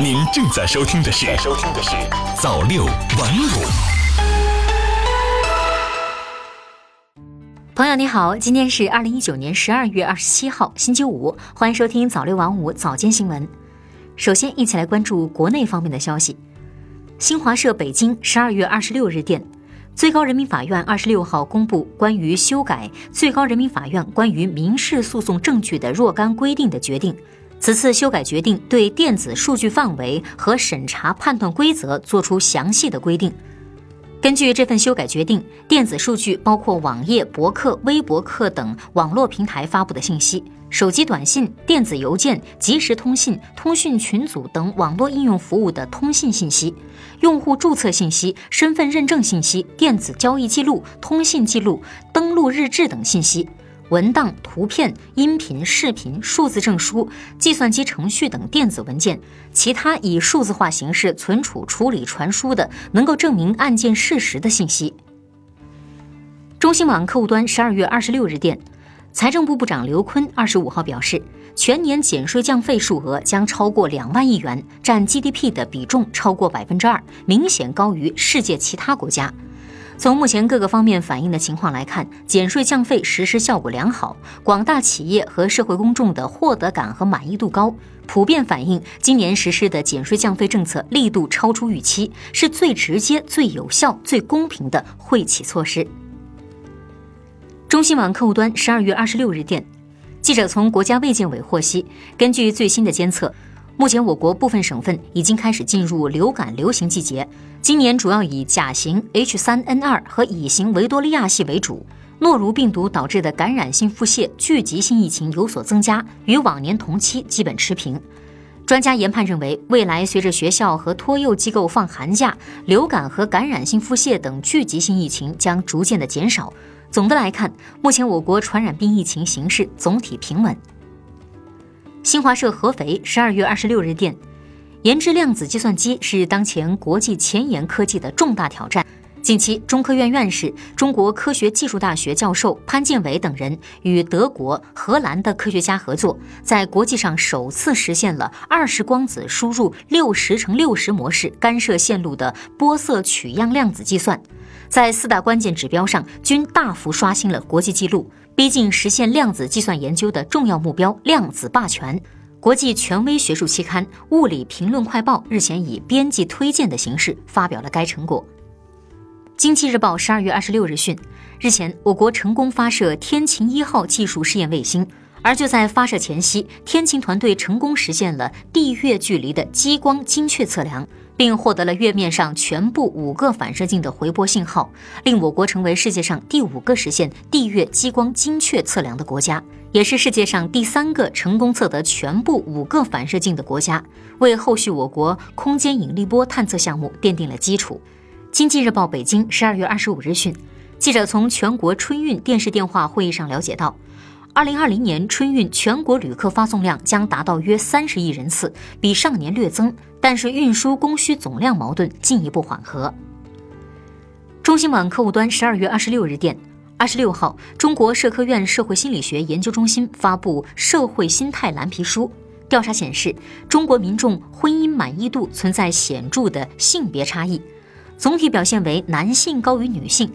您正在收听的是《收听的是早六晚五》。朋友你好，今天是二零一九年十二月二十七号，星期五，欢迎收听早六晚五早间新闻。首先，一起来关注国内方面的消息。新华社北京十二月二十六日电。最高人民法院二十六号公布关于修改《最高人民法院关于民事诉讼证据的若干规定》的决定。此次修改决定对电子数据范围和审查判断规则作出详细的规定。根据这份修改决定，电子数据包括网页、博客、微博客等网络平台发布的信息。手机短信、电子邮件、即时通信、通讯群组等网络应用服务的通信信息、用户注册信息、身份认证信息、电子交易记录、通信记录、登录日志等信息、文档、图片、音频、视频、数字证书、计算机程序等电子文件，其他以数字化形式存储、处理、传输的能够证明案件事实的信息。中新网客户端十二月二十六日电。财政部部长刘昆二十五号表示，全年减税降费数额将超过两万亿元，占 GDP 的比重超过百分之二，明显高于世界其他国家。从目前各个方面反映的情况来看，减税降费实施效果良好，广大企业和社会公众的获得感和满意度高，普遍反映今年实施的减税降费政策力度超出预期，是最直接、最有效、最公平的惠企措施。中新网客户端十二月二十六日电，记者从国家卫健委获悉，根据最新的监测，目前我国部分省份已经开始进入流感流行季节。今年主要以甲型 H3N2 和乙型维多利亚系为主，诺如病毒导致的感染性腹泻聚集性疫情有所增加，与往年同期基本持平。专家研判认为，未来随着学校和托幼机构放寒假，流感和感染性腹泻等聚集性疫情将逐渐的减少。总的来看，目前我国传染病疫情形势总体平稳。新华社合肥十二月二十六日电，研制量子计算机是当前国际前沿科技的重大挑战。近期，中科院院士、中国科学技术大学教授潘建伟等人与德国、荷兰的科学家合作，在国际上首次实现了二十光子输入六十乘六十模式干涉线路的波色取样量子计算。在四大关键指标上均大幅刷新了国际纪录，逼近实现量子计算研究的重要目标——量子霸权。国际权威学术期刊《物理评论快报》日前以编辑推荐的形式发表了该成果。经济日报十二月二十六日讯，日前我国成功发射天琴一号技术试验卫星，而就在发射前夕，天琴团队成功实现了地月距离的激光精确测量。并获得了月面上全部五个反射镜的回波信号，令我国成为世界上第五个实现地月激光精确测量的国家，也是世界上第三个成功测得全部五个反射镜的国家，为后续我国空间引力波探测项目奠定了基础。经济日报北京十二月二十五日讯，记者从全国春运电视电话会议上了解到。二零二零年春运全国旅客发送量将达到约三十亿人次，比上年略增，但是运输供需总量矛盾进一步缓和。中新网客户端十二月二十六日电，二十六号，中国社科院社会心理学研究中心发布《社会心态蓝皮书》，调查显示，中国民众婚姻满意度存在显著的性别差异，总体表现为男性高于女性。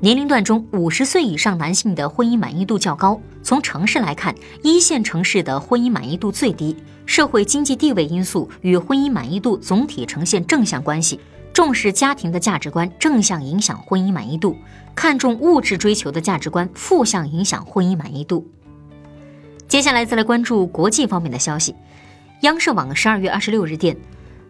年龄段中，五十岁以上男性的婚姻满意度较高。从城市来看，一线城市的婚姻满意度最低。社会经济地位因素与婚姻满意度总体呈现正向关系。重视家庭的价值观正向影响婚姻满意度，看重物质追求的价值观负向影响婚姻满意度。接下来再来关注国际方面的消息。央视网十二月二十六日电。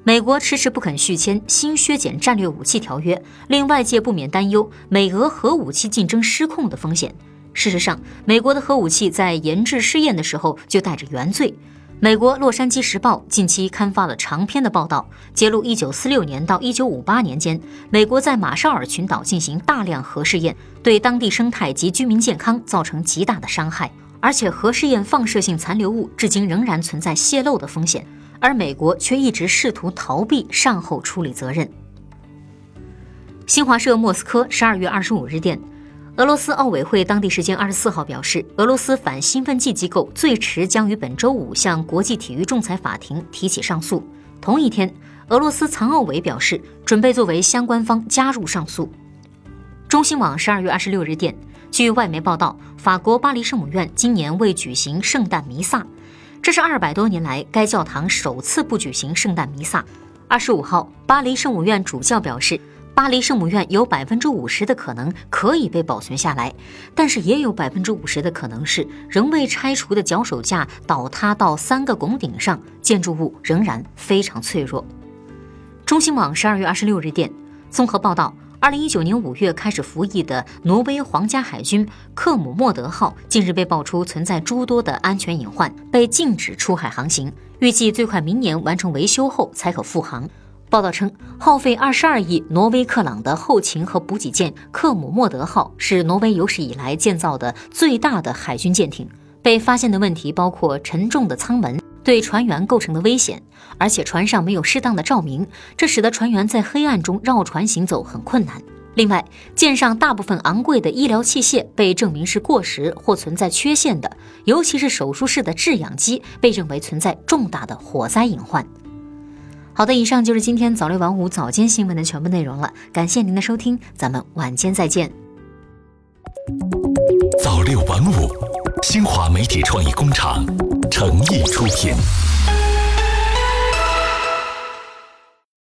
美国迟迟不肯续签新削减战略武器条约，令外界不免担忧美俄核武器竞争失控的风险。事实上，美国的核武器在研制试验的时候就带着原罪。美国《洛杉矶时报》近期刊发了长篇的报道，揭露1946年到1958年间，美国在马绍尔群岛进行大量核试验，对当地生态及居民健康造成极大的伤害，而且核试验放射性残留物至今仍然存在泄漏的风险。而美国却一直试图逃避善后处理责任。新华社莫斯科十二月二十五日电，俄罗斯奥委会当地时间二十四号表示，俄罗斯反兴奋剂机构最迟将于本周五向国际体育仲裁法庭提起上诉。同一天，俄罗斯残奥委表示准备作为相关方加入上诉。中新网十二月二十六日电，据外媒报道，法国巴黎圣母院今年未举行圣诞弥撒，这是二百多年来该教堂首次不举行圣诞弥撒。二十五号，巴黎圣母院主教表示。巴黎圣母院有百分之五十的可能可以被保存下来，但是也有百分之五十的可能是仍未拆除的脚手架倒塌到三个拱顶上，建筑物仍然非常脆弱。中新网十二月二十六日电，综合报道，二零一九年五月开始服役的挪威皇家海军克姆莫德号近日被爆出存在诸多的安全隐患，被禁止出海航行，预计最快明年完成维修后才可复航。报道称，耗费二十二亿挪威克朗的后勤和补给舰克姆莫德号是挪威有史以来建造的最大的海军舰艇。被发现的问题包括沉重的舱门对船员构成的危险，而且船上没有适当的照明，这使得船员在黑暗中绕船行走很困难。另外，舰上大部分昂贵的医疗器械被证明是过时或存在缺陷的，尤其是手术室的制氧机被认为存在重大的火灾隐患。好的，以上就是今天早六晚五早间新闻的全部内容了。感谢您的收听，咱们晚间再见。早六晚五，新华媒体创意工厂诚意出品。